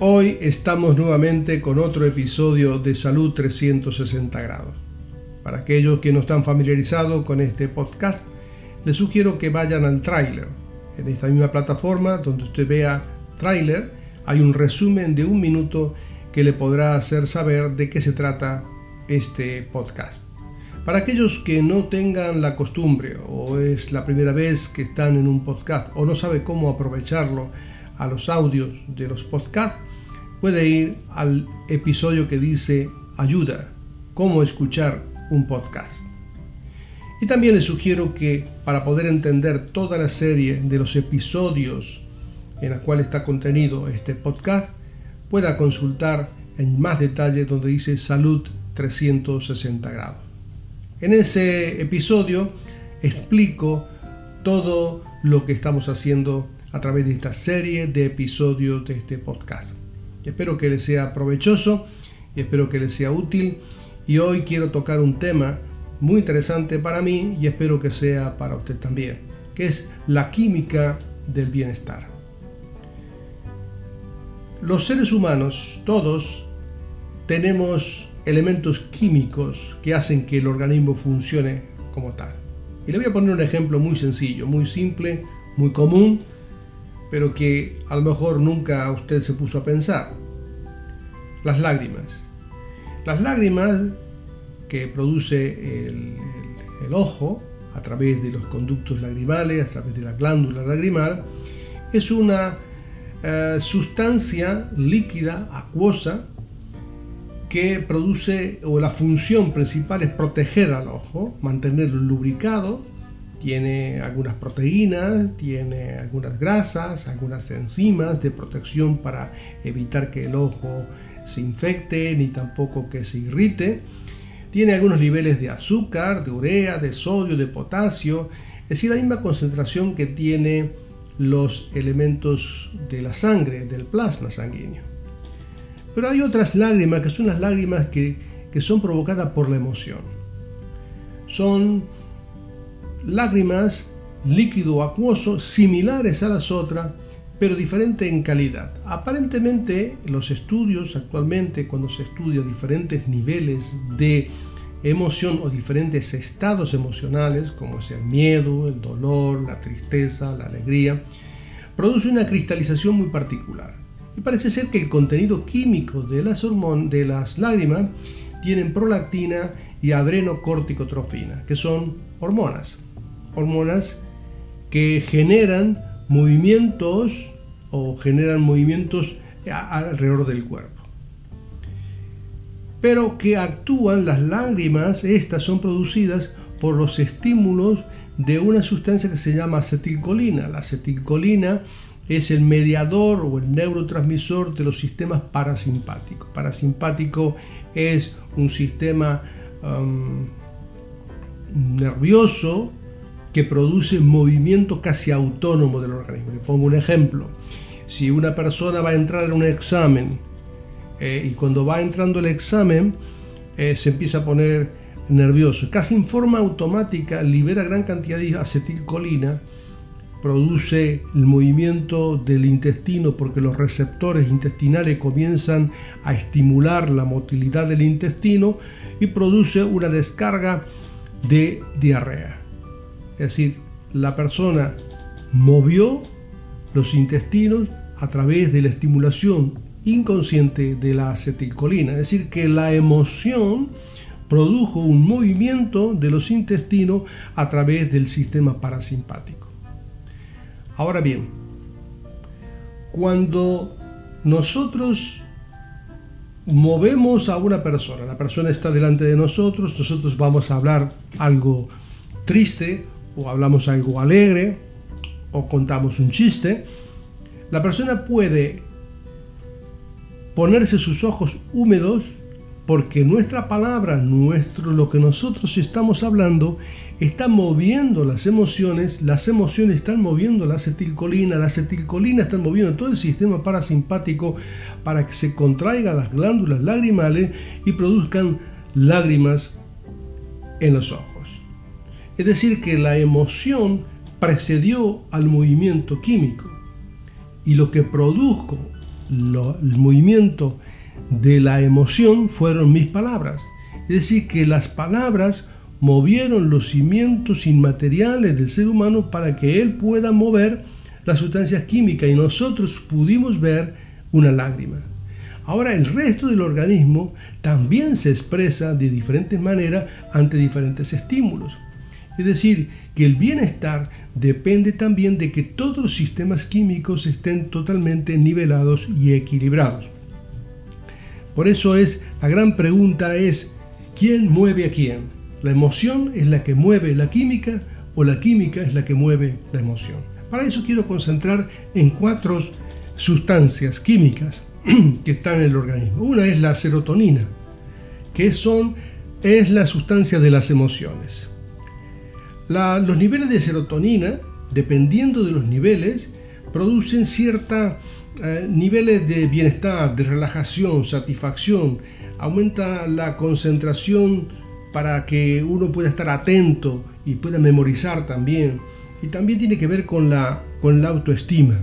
Hoy estamos nuevamente con otro episodio de Salud 360 grados. Para aquellos que no están familiarizados con este podcast, les sugiero que vayan al tráiler. En esta misma plataforma donde usted vea tráiler, hay un resumen de un minuto que le podrá hacer saber de qué se trata este podcast. Para aquellos que no tengan la costumbre o es la primera vez que están en un podcast o no sabe cómo aprovecharlo a los audios de los podcasts, puede ir al episodio que dice Ayuda, cómo escuchar un podcast. Y también les sugiero que para poder entender toda la serie de los episodios en la cual está contenido este podcast, pueda consultar en más detalle donde dice Salud 360 grados. En ese episodio explico todo lo que estamos haciendo a través de esta serie de episodios de este podcast. Espero que les sea provechoso y espero que les sea útil. Y hoy quiero tocar un tema muy interesante para mí y espero que sea para usted también, que es la química del bienestar. Los seres humanos, todos, tenemos elementos químicos que hacen que el organismo funcione como tal. Y le voy a poner un ejemplo muy sencillo, muy simple, muy común, pero que a lo mejor nunca usted se puso a pensar. Las lágrimas. Las lágrimas que produce el, ojo a través de los conductos lagrimales, a través de la glándula lagrimal, es una eh, sustancia líquida, acuosa, que produce, o la función principal es proteger al ojo, mantenerlo lubricado tiene algunas proteínas, tiene algunas grasas, algunas enzimas de protección para evitar que el ojo se infecte ni tampoco que se irrite. Tiene algunos niveles de azúcar, de urea, de sodio, de potasio, es decir, la misma concentración que tiene los elementos de la sangre, del plasma sanguíneo. Pero hay otras lágrimas que son las lágrimas que, que son provocadas por la emoción. Son lágrimas líquido acuoso similares a las otras, pero diferente en calidad. Aparentemente los estudios actualmente, cuando se estudia diferentes niveles de emoción o diferentes estados emocionales, como es el miedo, el dolor, la tristeza, la alegría, produce una cristalización muy particular. Y parece ser que el contenido químico de las, de las lágrimas tienen prolactina y adrenocorticotrofina, que son hormonas hormonas que generan movimientos o generan movimientos alrededor del cuerpo. Pero que actúan las lágrimas, estas son producidas por los estímulos de una sustancia que se llama acetilcolina. La acetilcolina es el mediador o el neurotransmisor de los sistemas parasimpáticos. Parasimpático es un sistema um, nervioso que produce movimiento casi autónomo del organismo. Le pongo un ejemplo. Si una persona va a entrar en un examen eh, y cuando va entrando el examen eh, se empieza a poner nervioso, casi en forma automática libera gran cantidad de acetilcolina, produce el movimiento del intestino porque los receptores intestinales comienzan a estimular la motilidad del intestino y produce una descarga de diarrea. Es decir, la persona movió los intestinos a través de la estimulación inconsciente de la acetilcolina. Es decir, que la emoción produjo un movimiento de los intestinos a través del sistema parasimpático. Ahora bien, cuando nosotros movemos a una persona, la persona está delante de nosotros, nosotros vamos a hablar algo triste o hablamos algo alegre, o contamos un chiste, la persona puede ponerse sus ojos húmedos porque nuestra palabra, nuestro, lo que nosotros estamos hablando, está moviendo las emociones, las emociones están moviendo la acetilcolina, la acetilcolina está moviendo todo el sistema parasimpático para que se contraigan las glándulas lagrimales y produzcan lágrimas en los ojos. Es decir, que la emoción precedió al movimiento químico y lo que produjo el movimiento de la emoción fueron mis palabras. Es decir, que las palabras movieron los cimientos inmateriales del ser humano para que él pueda mover las sustancias químicas y nosotros pudimos ver una lágrima. Ahora el resto del organismo también se expresa de diferentes maneras ante diferentes estímulos. Es decir, que el bienestar depende también de que todos los sistemas químicos estén totalmente nivelados y equilibrados. Por eso es, la gran pregunta es, ¿quién mueve a quién? ¿La emoción es la que mueve la química o la química es la que mueve la emoción? Para eso quiero concentrar en cuatro sustancias químicas que están en el organismo. Una es la serotonina, que son, es la sustancia de las emociones los niveles de serotonina, dependiendo de los niveles, producen ciertos eh, niveles de bienestar, de relajación, satisfacción, aumenta la concentración para que uno pueda estar atento y pueda memorizar también. Y también tiene que ver con la, con la autoestima,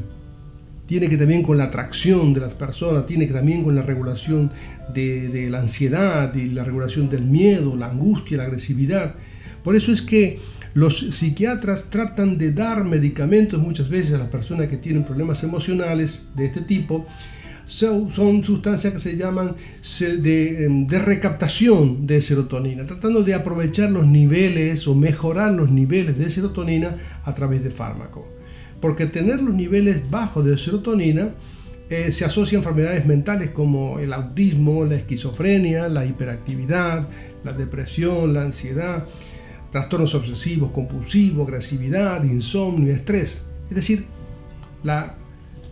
tiene que también con la atracción de las personas, tiene que también con la regulación de, de la ansiedad y la regulación del miedo, la angustia, la agresividad. Por eso es que los psiquiatras tratan de dar medicamentos muchas veces a las personas que tienen problemas emocionales de este tipo. Son, sustancias que se llaman de, em, de, recaptación de serotonina, tratando de aprovechar los niveles o mejorar los niveles de serotonina a través de fármacos. Porque tener los niveles bajos de serotonina eh, se asocia a enfermedades mentales como el autismo, la esquizofrenia, la hiperactividad, la depresión, la ansiedad trastornos obsesivos, compulsivos, agresividad, insomnio, estrés. Es decir, la,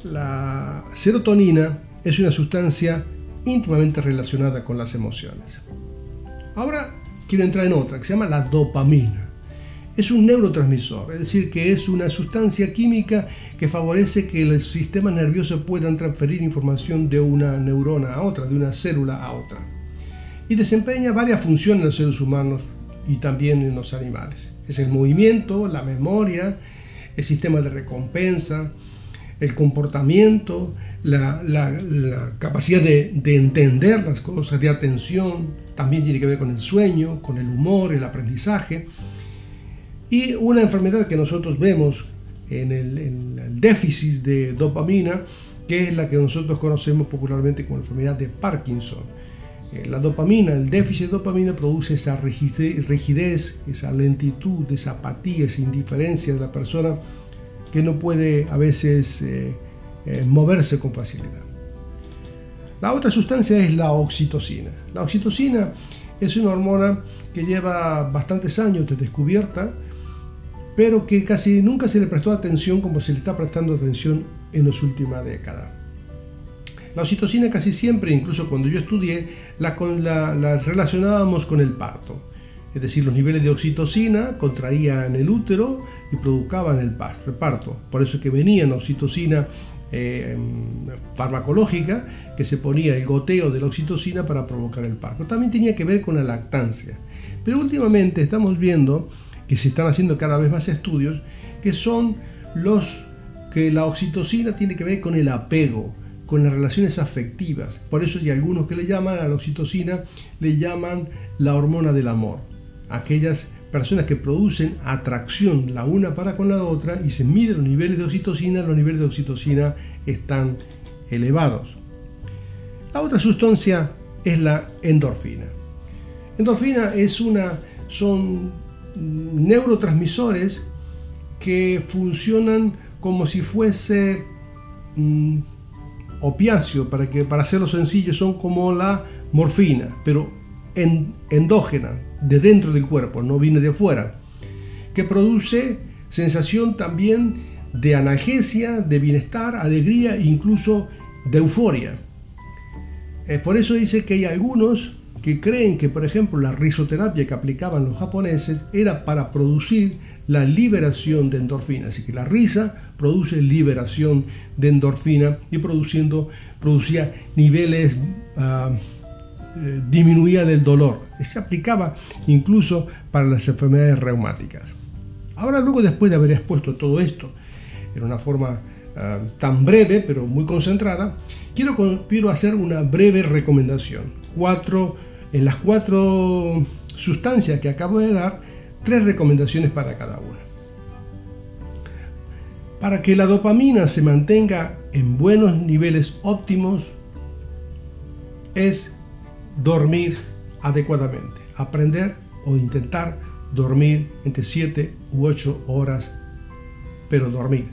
la serotonina es una sustancia íntimamente relacionada con las emociones. Ahora quiero entrar en otra que se llama la dopamina. Es un neurotransmisor, es decir, que es una sustancia química que favorece que el sistema nervioso puedan transferir información de una neurona a otra, de una célula a otra. Y desempeña varias funciones en los seres humanos y también en los animales. Es el movimiento, la memoria, el sistema de recompensa, el comportamiento, la, capacidad de, de, entender las cosas, de atención, también tiene que ver con el sueño, con el humor, el aprendizaje. Y una enfermedad que nosotros vemos en el, déficit de dopamina, que es la que nosotros conocemos popularmente como enfermedad de Parkinson la dopamina, el déficit de dopamina produce esa rigidez, esa lentitud, esa apatía, esa indiferencia de la persona que no puede a veces eh, eh, moverse con facilidad. La otra sustancia es la oxitocina. La oxitocina es una hormona que lleva bastantes años de descubierta, pero que casi nunca se le prestó atención como se le está prestando atención en las últimas décadas. La oxitocina casi siempre, incluso cuando yo estudié, la, la, relacionábamos con el parto. Es decir, los niveles de oxitocina contraían el útero y provocaban el parto. Por eso que venía la oxitocina eh, farmacológica, que se ponía el goteo de la oxitocina para provocar el parto. También tenía que ver con la lactancia. Pero últimamente estamos viendo que se están haciendo cada vez más estudios que son los que la oxitocina tiene que ver con el apego, con las relaciones afectivas. Por eso hay algunos que le llaman a la oxitocina, le llaman la hormona del amor. Aquellas personas que producen atracción la una para con la otra y se miden los niveles de oxitocina, los niveles de oxitocina están elevados. La otra sustancia es la endorfina. Endorfina es una, son neurotransmisores que funcionan como si fuese mm, opiáceo, para, que, para hacerlo sencillo, son como la morfina, pero endógena, de dentro del cuerpo, no viene de afuera, que produce sensación también de analgesia, de bienestar, alegría e incluso de euforia. Eh, por eso dice que hay algunos que creen que, por ejemplo, la risoterapia que aplicaban los japoneses era para producir la liberación de endorfina. Así que la risa produce liberación de endorfina y produciendo, producía niveles, uh, disminuía el dolor. Se aplicaba incluso para las enfermedades reumáticas. Ahora, luego, después de haber expuesto todo esto en una forma ah, tan breve, pero muy concentrada, quiero, quiero hacer una breve recomendación. Cuatro en las cuatro sustancias que acabo de dar, tres recomendaciones para cada una. Para que la dopamina se mantenga en buenos niveles óptimos, es dormir adecuadamente, aprender o intentar dormir entre 7 u 8 horas, pero dormir,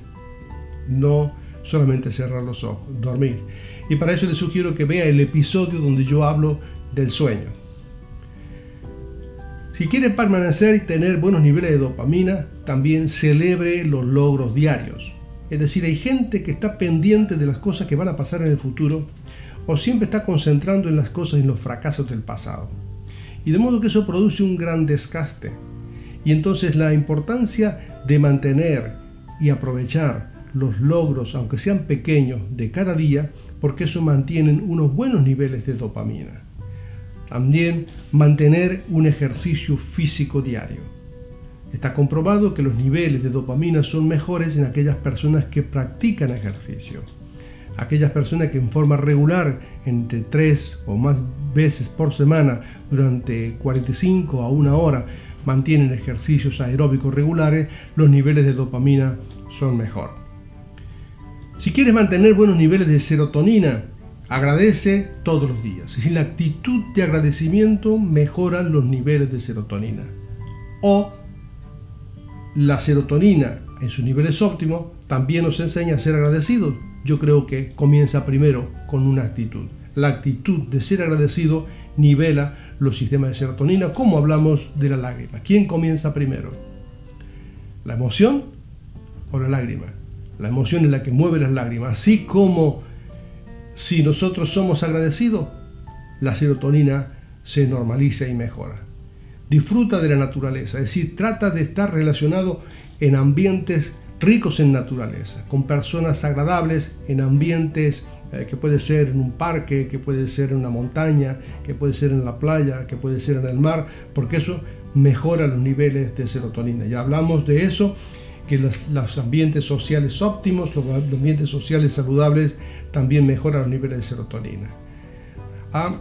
no solamente cerrar los ojos, dormir. Y para eso les sugiero que vea el episodio donde yo hablo del sueño. Si quiere permanecer y tener buenos niveles de dopamina, también celebre los logros diarios. Es decir, hay gente que está pendiente de las cosas que van a pasar en el futuro o siempre está concentrando en las cosas y los fracasos del pasado. Y de modo que eso produce un gran desgaste. Y entonces la importancia de mantener y aprovechar los logros, aunque sean pequeños, de cada día, porque eso mantienen unos buenos niveles de dopamina. También mantener un ejercicio físico diario. Está comprobado que los niveles de dopamina son mejores en aquellas personas que practican ejercicio. Aquellas personas que en forma regular, entre 3 o más veces por semana, durante 45 a una hora, mantienen ejercicios aeróbicos regulares, los niveles de dopamina son mejor. Si quieres mantener buenos niveles de serotonina, Agradece todos los días. Es decir, la actitud de agradecimiento mejora los niveles de serotonina. O la serotonina en sus niveles óptimos también nos enseña a ser agradecidos. Yo creo que comienza primero con una actitud. La actitud de ser agradecido nivela los sistemas de serotonina, como hablamos de la lágrima. ¿Quién comienza primero? ¿La emoción o la lágrima? La emoción es la que mueve las lágrimas, así como si nosotros somos agradecidos, la serotonina se normaliza y mejora. Disfruta de la naturaleza, es decir, trata de estar relacionado en ambientes ricos en naturaleza, con personas agradables, en ambientes eh, que puede ser en un parque, que puede ser en una montaña, que puede ser en la playa, que puede ser en el mar, porque eso mejora los niveles de serotonina. Ya hablamos de eso, que los, los ambientes sociales óptimos, los ambientes sociales saludables, también mejora los niveles de serotonina. Ah,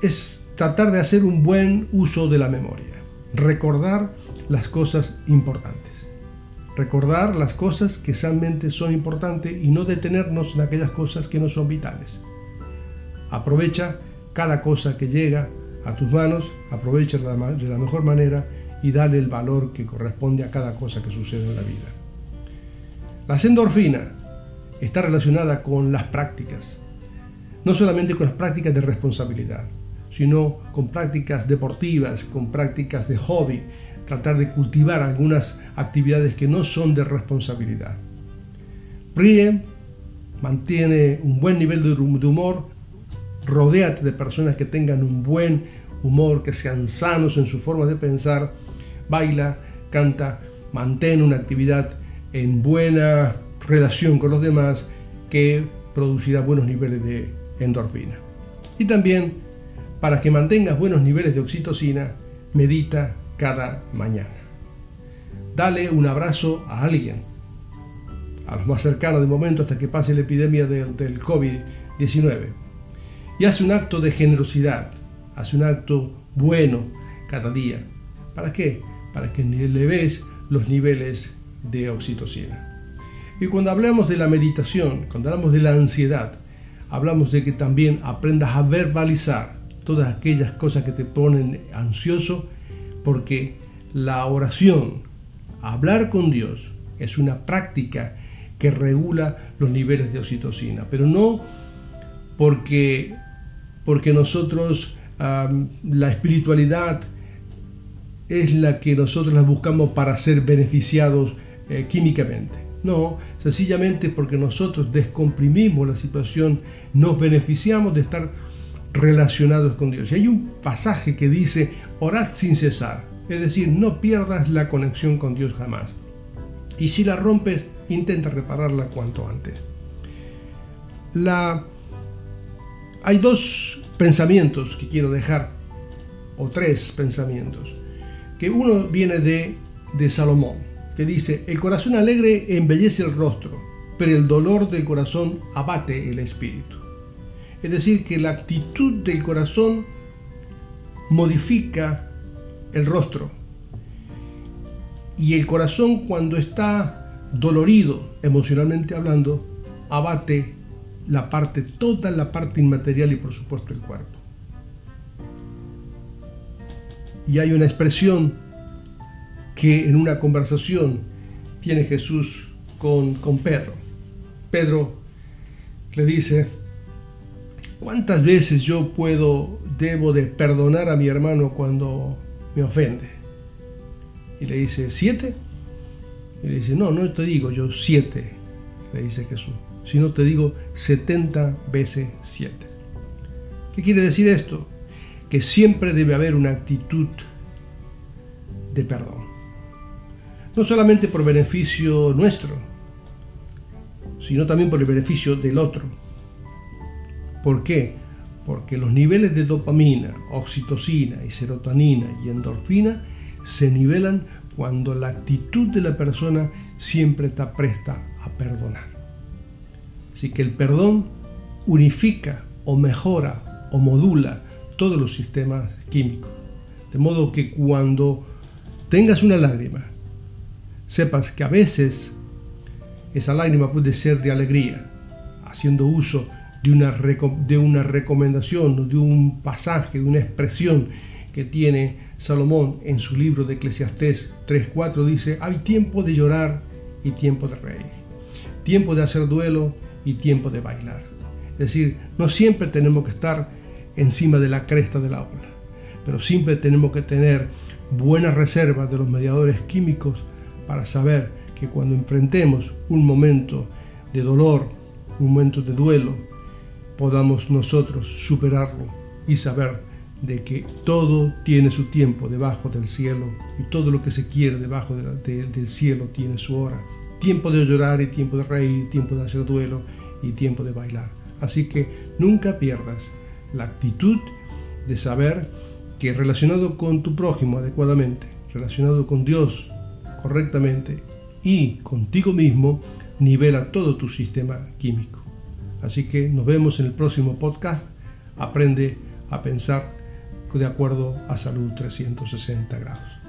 es tratar de hacer un buen uso de la memoria, recordar las cosas importantes, recordar las cosas que realmente son importantes y no detenernos en aquellas cosas que no son vitales. Aprovecha cada cosa que llega a tus manos, aprovecha de la mejor manera y dale el valor que corresponde a cada cosa que sucede en la vida. Las endorfinas está relacionada con las prácticas. No solamente con las prácticas de responsabilidad, sino con prácticas deportivas, con prácticas de hobby, tratar de cultivar algunas actividades que no son de responsabilidad. Ríe, mantiene un buen nivel de humor, rodéate de personas que tengan un buen humor, que sean sanos en su forma de pensar, baila, canta, mantén una actividad en buena relación con los demás que producirá buenos niveles de endorfina. Y también, para que mantengas buenos niveles de oxitocina, medita cada mañana. Dale un abrazo a alguien, a los más cercanos de momento hasta que pase la epidemia del, del COVID-19. Y hace un acto de generosidad, hace un acto bueno cada día. ¿Para qué? Para que le ves los niveles de oxitocina. Y cuando hablamos de la meditación, cuando hablamos de la ansiedad, hablamos de que también aprendas a verbalizar todas aquellas cosas que te ponen ansioso, porque la oración, hablar con Dios, es una práctica que regula los niveles de oxitocina, pero no porque, porque nosotros la espiritualidad es la que nosotros las buscamos para ser beneficiados eh, químicamente. No, sencillamente porque nosotros descomprimimos la situación, nos beneficiamos de estar relacionados con Dios. Y hay un pasaje que dice, orad sin cesar, es decir, no pierdas la conexión con Dios jamás. Y si la rompes, intenta repararla cuanto antes. Hay dos pensamientos que quiero dejar, o tres pensamientos, que uno viene de, de Salomón, que dice, el corazón alegre embellece el rostro, pero el dolor del corazón abate el espíritu. Es decir, que la actitud del corazón modifica el rostro. Y el corazón cuando está dolorido, emocionalmente hablando, abate la parte, toda la parte inmaterial y por supuesto el cuerpo. Y hay una expresión que en una conversación tiene Jesús con, con Pedro. Pedro le dice, ¿cuántas veces yo puedo, debo de perdonar a mi hermano cuando me ofende? Y le dice, ¿siete? Y le dice, no, no te digo yo siete, le dice Jesús, sino te digo setenta veces siete. ¿Qué quiere decir esto? Que siempre debe haber una actitud de perdón. No solamente por beneficio nuestro, sino también por el beneficio del otro. ¿Por qué? Porque los niveles de dopamina, oxitocina y serotonina y endorfina se nivelan cuando la actitud de la persona siempre está presta a perdonar. Así que el perdón unifica o mejora o modula todos los sistemas químicos. De modo que cuando tengas una lágrima, sepas que a veces esa lágrima puede ser de alegría, haciendo uso de una, de una recomendación, de un pasaje, de una expresión que tiene Salomón en su libro de Eclesiastés 3.4, dice, hay tiempo de llorar y tiempo de reír, tiempo de hacer duelo y tiempo de bailar. Es decir, no siempre tenemos que estar encima de la cresta de la ola, pero siempre tenemos que tener buenas reservas de los mediadores químicos para saber que cuando enfrentemos un momento de dolor, un momento de duelo, podamos nosotros superarlo y saber de que todo tiene su tiempo debajo del cielo y todo lo que se quiere debajo del cielo tiene su hora. Tiempo de llorar y tiempo de reír, tiempo de hacer duelo y tiempo de bailar. Así que nunca pierdas la actitud de saber que relacionado con tu prójimo adecuadamente, relacionado con Dios correctamente y contigo mismo, nivela todo tu sistema químico. Así que nos vemos en el próximo podcast. Aprende a pensar de acuerdo a salud 360 grados.